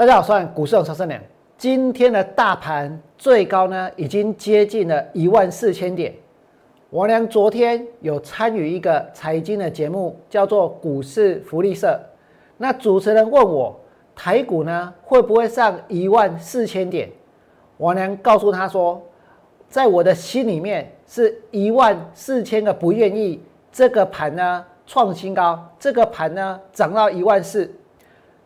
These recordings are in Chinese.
大家好，我是股市有超生良。今天的大盘最高呢，已经接近了一万四千点。王良昨天有参与一个财经的节目，叫做《股市福利社》。那主持人问我，台股呢会不会上一万四千点？王良告诉他说，在我的心里面是一万四千个不愿意，这个盘呢创新高，这个盘呢涨到一万四。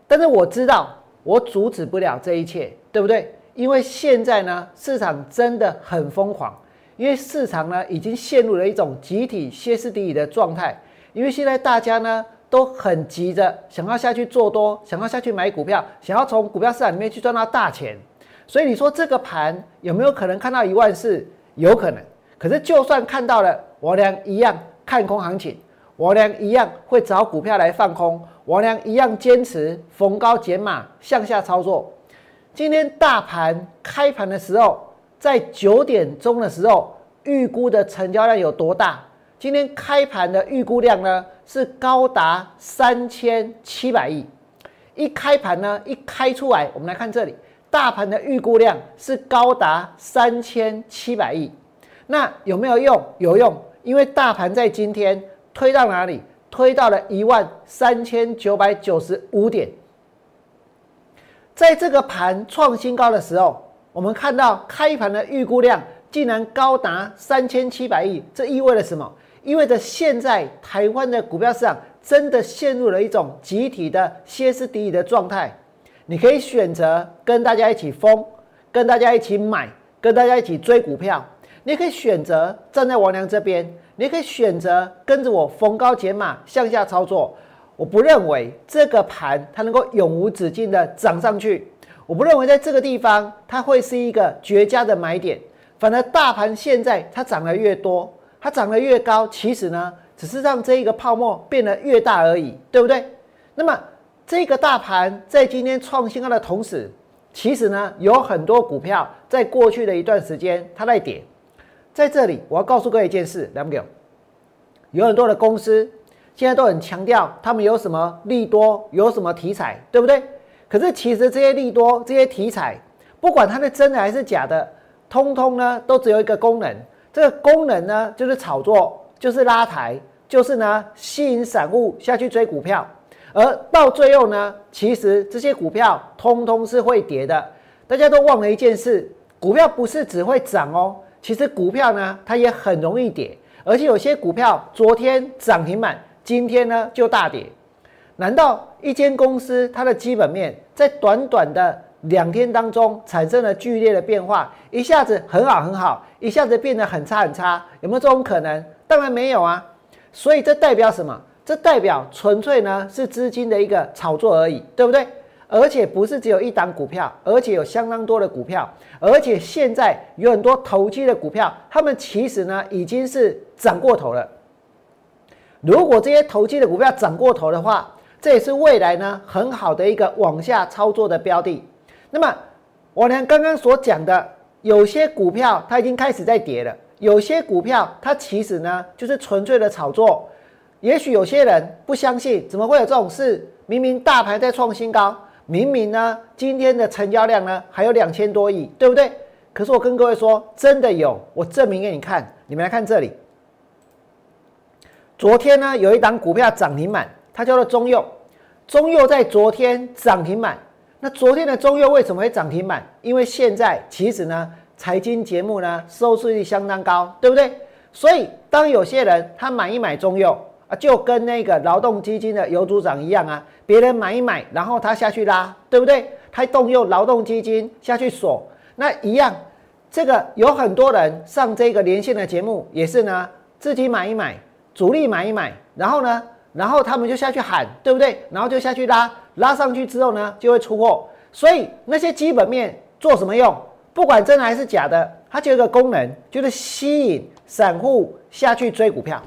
但是我知道。我阻止不了这一切，对不对？因为现在呢，市场真的很疯狂，因为市场呢已经陷入了一种集体歇斯底里的状态。因为现在大家呢都很急着想要下去做多，想要下去买股票，想要从股票市场里面去赚到大钱。所以你说这个盘有没有可能看到一万四？有可能。可是就算看到了，我俩一样看空行情，我俩一样会找股票来放空。王良一样坚持逢高减码向下操作。今天大盘开盘的时候，在九点钟的时候，预估的成交量有多大？今天开盘的预估量呢，是高达三千七百亿。一开盘呢，一开出来，我们来看这里，大盘的预估量是高达三千七百亿。那有没有用？有用，因为大盘在今天推到哪里？推到了一万三千九百九十五点，在这个盘创新高的时候，我们看到开盘的预估量竟然高达三千七百亿，这意味着什么？意味着现在台湾的股票市场真的陷入了一种集体的歇斯底里的状态。你可以选择跟大家一起疯，跟大家一起买，跟大家一起追股票，你可以选择站在王良这边。你可以选择跟着我逢高减码向下操作。我不认为这个盘它能够永无止境的涨上去。我不认为在这个地方它会是一个绝佳的买点。反而大盘现在它涨得越多，它涨得越高，其实呢只是让这一个泡沫变得越大而已，对不对？那么这个大盘在今天创新高的同时，其实呢有很多股票在过去的一段时间它在跌。在这里，我要告诉各位一件事，来不给？有很多的公司现在都很强调他们有什么利多，有什么题材，对不对？可是其实这些利多、这些题材，不管它是真的还是假的，通通呢都只有一个功能，这个功能呢就是炒作，就是拉抬，就是呢吸引散户下去追股票，而到最后呢，其实这些股票通通是会跌的。大家都忘了一件事，股票不是只会涨哦。其实股票呢，它也很容易跌，而且有些股票昨天涨停板，今天呢就大跌。难道一间公司它的基本面在短短的两天当中产生了剧烈的变化，一下子很好很好，一下子变得很差很差？有没有这种可能？当然没有啊。所以这代表什么？这代表纯粹呢是资金的一个炒作而已，对不对？而且不是只有一档股票，而且有相当多的股票，而且现在有很多投机的股票，他们其实呢已经是涨过头了。如果这些投机的股票涨过头的话，这也是未来呢很好的一个往下操作的标的。那么我呢刚刚所讲的，有些股票它已经开始在跌了，有些股票它其实呢就是纯粹的炒作。也许有些人不相信，怎么会有这种事？明明大盘在创新高。明明呢，今天的成交量呢还有两千多亿，对不对？可是我跟各位说，真的有，我证明给你看。你们来看这里，昨天呢有一档股票涨停板，它叫做中佑。中佑在昨天涨停板。那昨天的中佑为什么会涨停板？因为现在其实呢，财经节目呢收视率相当高，对不对？所以当有些人他买一买中佑。就跟那个劳动基金的尤组长一样啊，别人买一买，然后他下去拉，对不对？他动用劳动基金下去锁，那一样。这个有很多人上这个连线的节目，也是呢，自己买一买，主力买一买，然后呢，然后他们就下去喊，对不对？然后就下去拉，拉上去之后呢，就会出货。所以那些基本面做什么用？不管真的还是假的，它就有个功能，就是吸引散户下去追股票。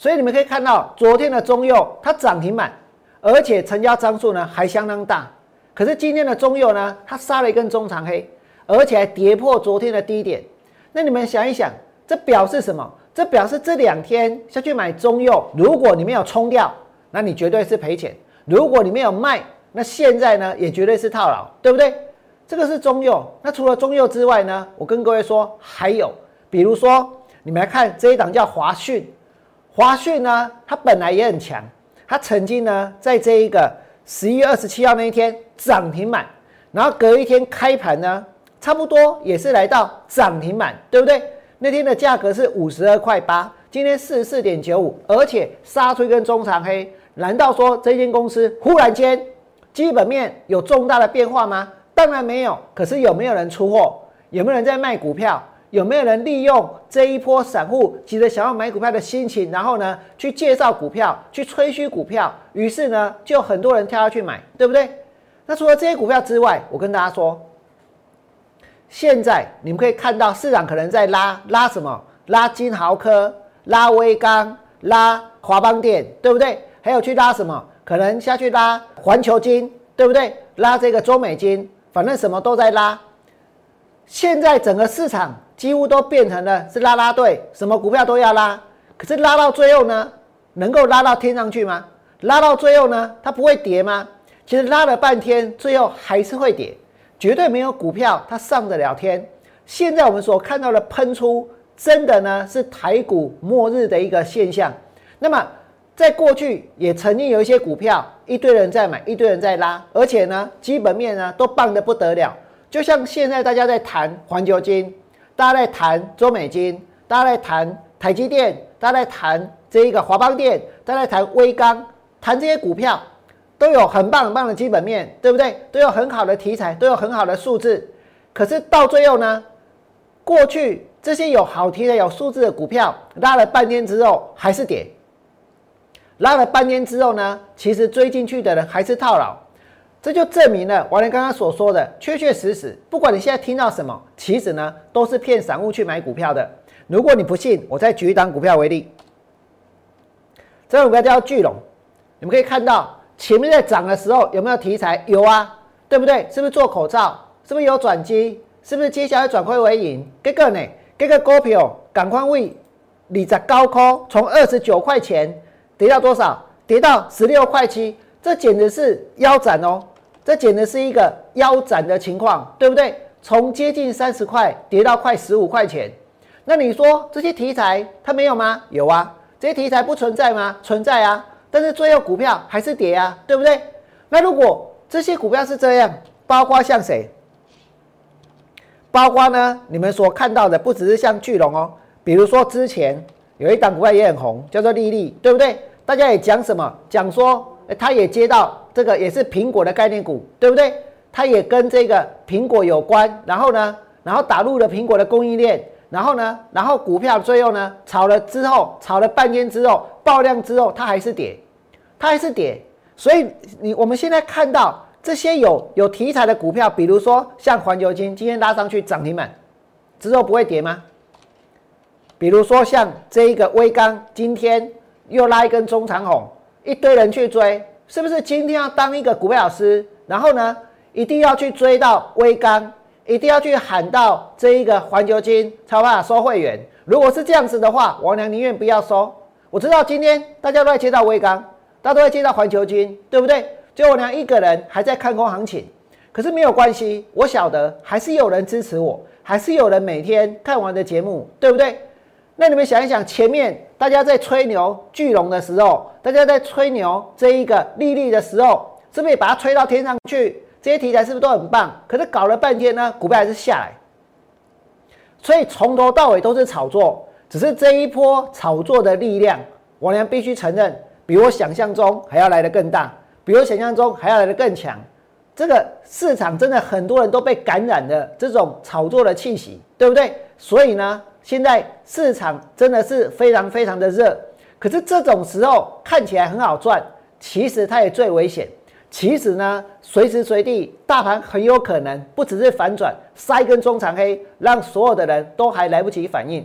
所以你们可以看到，昨天的中佑它涨停板，而且成交张数呢还相当大。可是今天的中佑呢，它杀了一根中长黑，而且还跌破昨天的低点。那你们想一想，这表示什么？这表示这两天下去买中佑，如果你没有冲掉，那你绝对是赔钱；如果你没有卖，那现在呢也绝对是套牢，对不对？这个是中右。那除了中右之外呢，我跟各位说，还有，比如说你们来看这一档叫华讯，华讯呢，它本来也很强，它曾经呢在这一个十一月二十七号那一天涨停板，然后隔一天开盘呢，差不多也是来到涨停板，对不对？那天的价格是五十二块八，今天四十四点九五，而且杀出一根中长黑。难道说这间公司忽然间基本面有重大的变化吗？当然没有。可是有没有人出货？有没有人在卖股票？有没有人利用这一波散户急着想要买股票的心情，然后呢去介绍股票，去吹嘘股票？于是呢就很多人跳下去买，对不对？那除了这些股票之外，我跟大家说。现在你们可以看到市场可能在拉拉什么？拉金豪科、拉威刚、拉华邦电，对不对？还有去拉什么？可能下去拉环球金，对不对？拉这个中美金，反正什么都在拉。现在整个市场几乎都变成了是拉拉队，什么股票都要拉。可是拉到最后呢，能够拉到天上去吗？拉到最后呢，它不会跌吗？其实拉了半天，最后还是会跌。绝对没有股票它上得了天。现在我们所看到的喷出，真的呢是台股末日的一个现象。那么在过去也曾经有一些股票，一堆人在买，一堆人在拉，而且呢基本面呢都棒得不得了。就像现在大家在谈环球金，大家在谈中美金，大家在谈台积电，大家在谈这一个华邦电，大家在谈威刚，谈这些股票。都有很棒很棒的基本面，对不对？都有很好的题材，都有很好的数字。可是到最后呢？过去这些有好题材、有数字的股票，拉了半天之后还是跌。拉了半天之后呢？其实追进去的人还是套牢。这就证明了王林刚刚所说的，确确实实，不管你现在听到什么，其实呢都是骗散户去买股票的。如果你不信，我再举一档股票为例。这张股票叫巨龙，你们可以看到。前面在涨的时候有没有题材？有啊，对不对？是不是做口罩？是不是有转机？是不是接下来转亏为盈？这个呢？这个股票赶快为你在高空从二十九块钱跌到多少？跌到十六块七，这简直是腰斩哦！这简直是一个腰斩的情况，对不对？从接近三十块跌到快十五块钱，那你说这些题材它没有吗？有啊，这些题材不存在吗？存在啊。但是最后股票还是跌啊，对不对？那如果这些股票是这样，包括像谁？包括呢？你们所看到的不只是像巨龙哦，比如说之前有一档股票也很红，叫做丽丽，对不对？大家也讲什么？讲说，它也接到这个也是苹果的概念股，对不对？它也跟这个苹果有关，然后呢，然后打入了苹果的供应链。然后呢？然后股票最后呢？炒了之后，炒了半天之后，爆量之后，它还是跌，它还是跌。所以你我们现在看到这些有有题材的股票，比如说像环球金，今天拉上去涨停板之后不会跌吗？比如说像这一个微钢，今天又拉一根中长红，一堆人去追，是不是今天要当一个股票老师？然后呢，一定要去追到微钢？一定要去喊到这一个环球金才办法收会员。如果是这样子的话，王良宁愿不要收。我知道今天大家都在接到微钢，大家都在接到环球金，对不对？就我娘一个人还在看空行情，可是没有关系，我晓得还是有人支持我，还是有人每天看完的节目，对不对？那你们想一想，前面大家在吹牛巨龙的时候，大家在吹牛这一个利率的时候，是不是也把它吹到天上去？这些题材是不是都很棒？可是搞了半天呢，股票还是下来。所以从头到尾都是炒作，只是这一波炒作的力量，我俩必须承认，比我想象中还要来得更大，比我想象中还要来得更强。这个市场真的很多人都被感染了这种炒作的气息，对不对？所以呢，现在市场真的是非常非常的热。可是这种时候看起来很好赚，其实它也最危险。其实呢，随时随地大盘很有可能不只是反转，塞根中长黑，让所有的人都还来不及反应。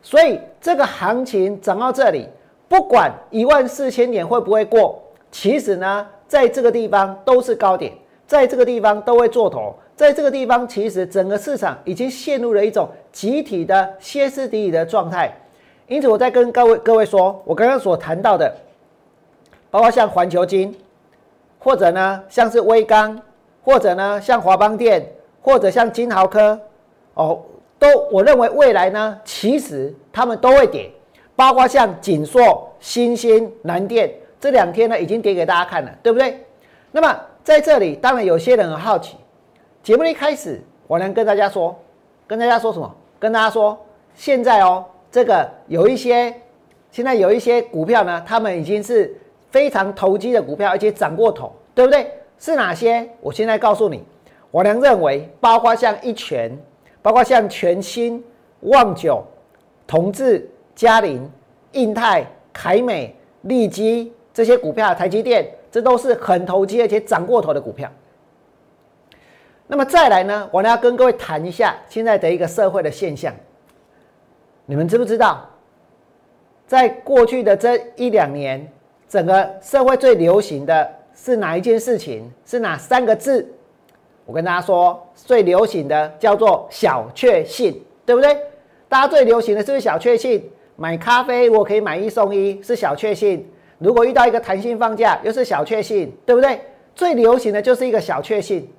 所以这个行情涨到这里，不管一万四千点会不会过，其实呢，在这个地方都是高点，在这个地方都会做头，在这个地方其实整个市场已经陷入了一种集体的歇斯底里的状态。因此，我在跟各位各位说，我刚刚所谈到的，包括像环球金。或者呢像是威刚，或者呢像华邦电，或者像金豪科，哦，都我认为未来呢，其实他们都会跌，包括像锦硕、新兴、南电这两天呢已经跌给大家看了，对不对？那么在这里，当然有些人很好奇，节目一开始我能跟大家说，跟大家说什么？跟大家说，现在哦，这个有一些。现在有一些股票呢，他们已经是非常投机的股票，而且涨过头，对不对？是哪些？我现在告诉你，我良认为，包括像一拳，包括像全新、旺九、同志、嘉麟、印泰、凯美、利基这些股票，台积电，这都是很投机而且涨过头的股票。那么再来呢，我呢要跟各位谈一下现在的一个社会的现象，你们知不知道？在过去的这一两年，整个社会最流行的是哪一件事情？是哪三个字？我跟大家说，最流行的叫做小确幸，对不对？大家最流行的是不是小确幸？买咖啡我可以买一送一，是小确幸。如果遇到一个弹性放假，又是小确幸，对不对？最流行的就是一个小确幸。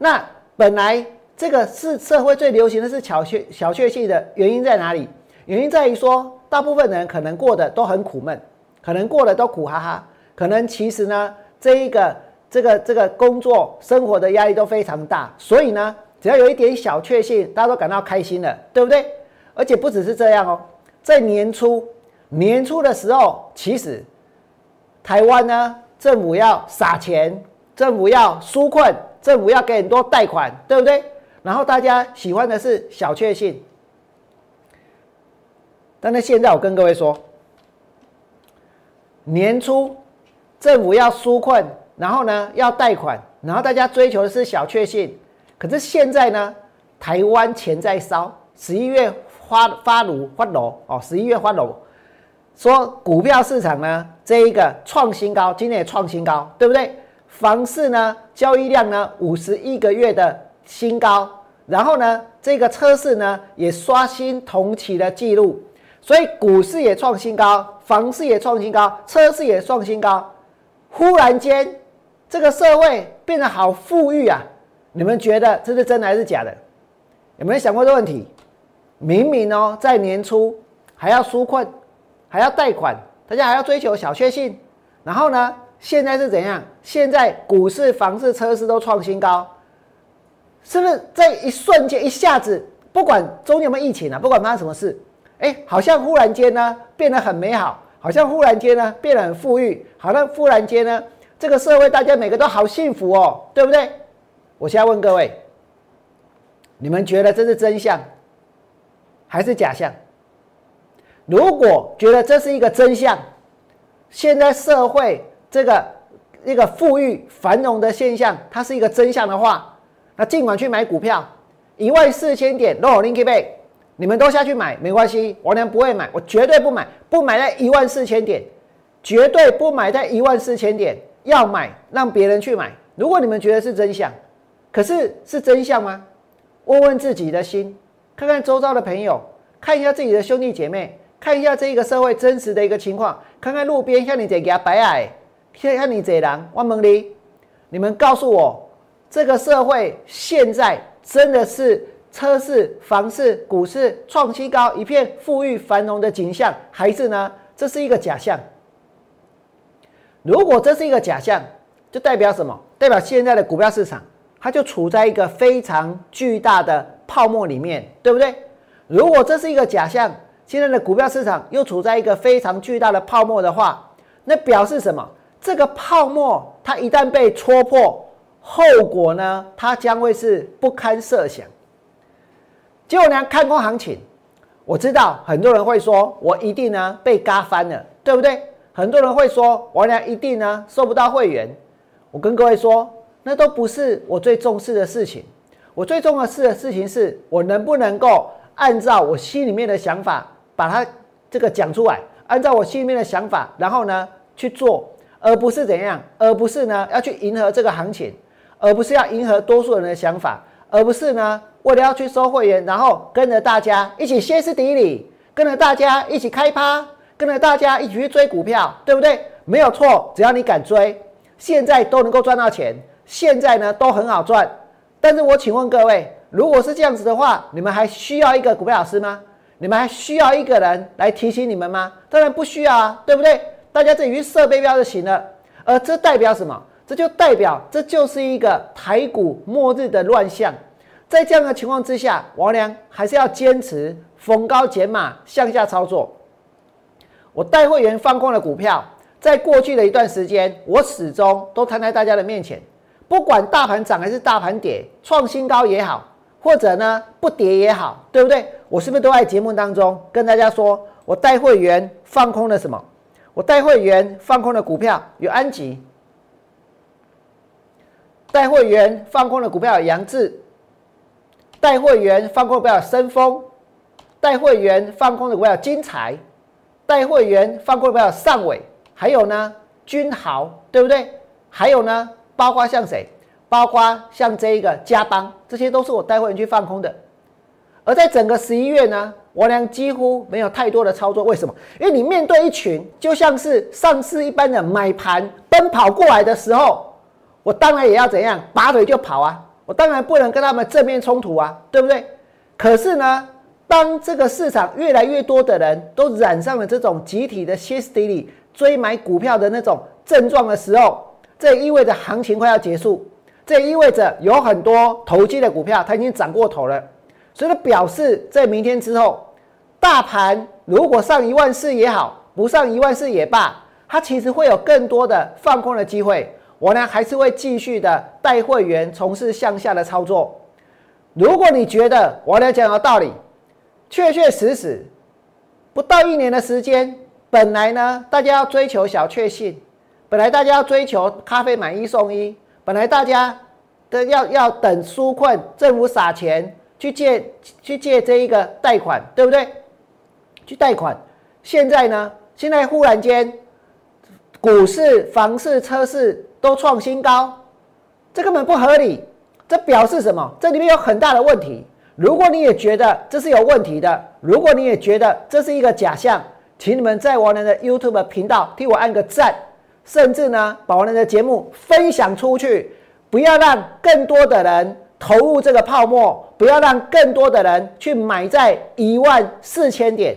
那本来这个是社会最流行的是小确小确幸的原因在哪里？原因在于说。大部分人可能过得都很苦闷，可能过得都苦哈哈，可能其实呢，这一个这个这个工作生活的压力都非常大，所以呢，只要有一点小确幸，大家都感到开心了，对不对？而且不只是这样哦，在年初年初的时候，其实台湾呢，政府要撒钱，政府要纾困，政府要给很多贷款，对不对？然后大家喜欢的是小确幸。但是现在我跟各位说，年初政府要纾困，然后呢要贷款，然后大家追求的是小确幸。可是现在呢，台湾钱在烧，十一月发发炉发楼哦，十一月发楼，说股票市场呢这一个创新高，今年也创新高，对不对？房市呢交易量呢五十一个月的新高，然后呢这个车市呢也刷新同期的记录。所以股市也创新高，房市也创新高，车市也创新高。忽然间，这个社会变得好富裕啊！你们觉得这是真的还是假的？有没有想过这个问题？明明哦，在年初还要纾困，还要贷款，大家还要追求小确幸，然后呢，现在是怎样？现在股市、房市、车市都创新高，是不是在一瞬间、一下子，不管中间有没疫情啊，不管发生什么事？哎，好像忽然间呢变得很美好，好像忽然间呢变得很富裕，好像忽然间呢这个社会大家每个都好幸福哦，对不对？我现在问各位，你们觉得这是真相还是假象？如果觉得这是一个真相，现在社会这个一个富裕繁荣的现象，它是一个真相的话，那尽管去买股票，一万四千点，no link y 你们都下去买没关系，王良不会买，我绝对不买，不买在一万四千点，绝对不买在一万四千点，要买让别人去买。如果你们觉得是真相，可是是真相吗？问问自己的心，看看周遭的朋友，看一下自己的兄弟姐妹，看一下这一个社会真实的一个情况，看看路边像你这他白矮，看看你这人，我问你，你们告诉我，这个社会现在真的是？车市、房市、股市创新高，一片富裕繁荣的景象，还是呢？这是一个假象。如果这是一个假象，就代表什么？代表现在的股票市场，它就处在一个非常巨大的泡沫里面，对不对？如果这是一个假象，现在的股票市场又处在一个非常巨大的泡沫的话，那表示什么？这个泡沫它一旦被戳破，后果呢？它将会是不堪设想。结果呢？看空行情，我知道很多人会说，我一定呢被嘎翻了，对不对？很多人会说，我俩一定呢收不到会员。我跟各位说，那都不是我最重视的事情。我最重视的事情是我能不能够按照我心里面的想法把它这个讲出来，按照我心里面的想法，然后呢去做，而不是怎样，而不是呢要去迎合这个行情，而不是要迎合多数人的想法，而不是呢。为了要去收会员，然后跟着大家一起歇斯底里，跟着大家一起开趴，跟着大家一起去追股票，对不对？没有错，只要你敢追，现在都能够赚到钱，现在呢都很好赚。但是我请问各位，如果是这样子的话，你们还需要一个股票老师吗？你们还需要一个人来提醒你们吗？当然不需要啊，对不对？大家自己去设备标就行了。而这代表什么？这就代表这就是一个台股末日的乱象。在这样的情况之下，王良还是要坚持逢高减码向下操作。我带会员放空的股票，在过去的一段时间，我始终都摊在大家的面前。不管大盘涨还是大盘跌，创新高也好，或者呢不跌也好，对不对？我是不是都在节目当中跟大家说，我带会员放空了什么？我带会员放空的股票有安吉，带会员放空的股票有杨志。带会员放空的股票升丰，带会员放空的股票有金财，带会员放空的股票有上尾，还有呢君豪，对不对？还有呢，包括像谁？包括像这一个嘉邦，这些都是我带会员去放空的。而在整个十一月呢，我俩几乎没有太多的操作。为什么？因为你面对一群就像是上市一般的买盘奔跑过来的时候，我当然也要怎样，拔腿就跑啊！我当然不能跟他们正面冲突啊，对不对？可是呢，当这个市场越来越多的人都染上了这种集体的歇斯底里追买股票的那种症状的时候，这意味着行情快要结束，这意味着有很多投机的股票它已经涨过头了，所以表示在明天之后，大盘如果上一万四也好，不上一万四也罢，它其实会有更多的放空的机会。我呢还是会继续的带会员从事向下的操作。如果你觉得我来讲的道理，确确实实，不到一年的时间，本来呢大家要追求小确幸，本来大家要追求咖啡买一送一，本来大家的要要等纾困，政府撒钱去借去借这一个贷款，对不对？去贷款，现在呢，现在忽然间，股市、房市、车市。都创新高，这根本不合理。这表示什么？这里面有很大的问题。如果你也觉得这是有问题的，如果你也觉得这是一个假象，请你们在王仁的 YouTube 频道替我按个赞，甚至呢把王仁的节目分享出去，不要让更多的人投入这个泡沫，不要让更多的人去买在一万四千点。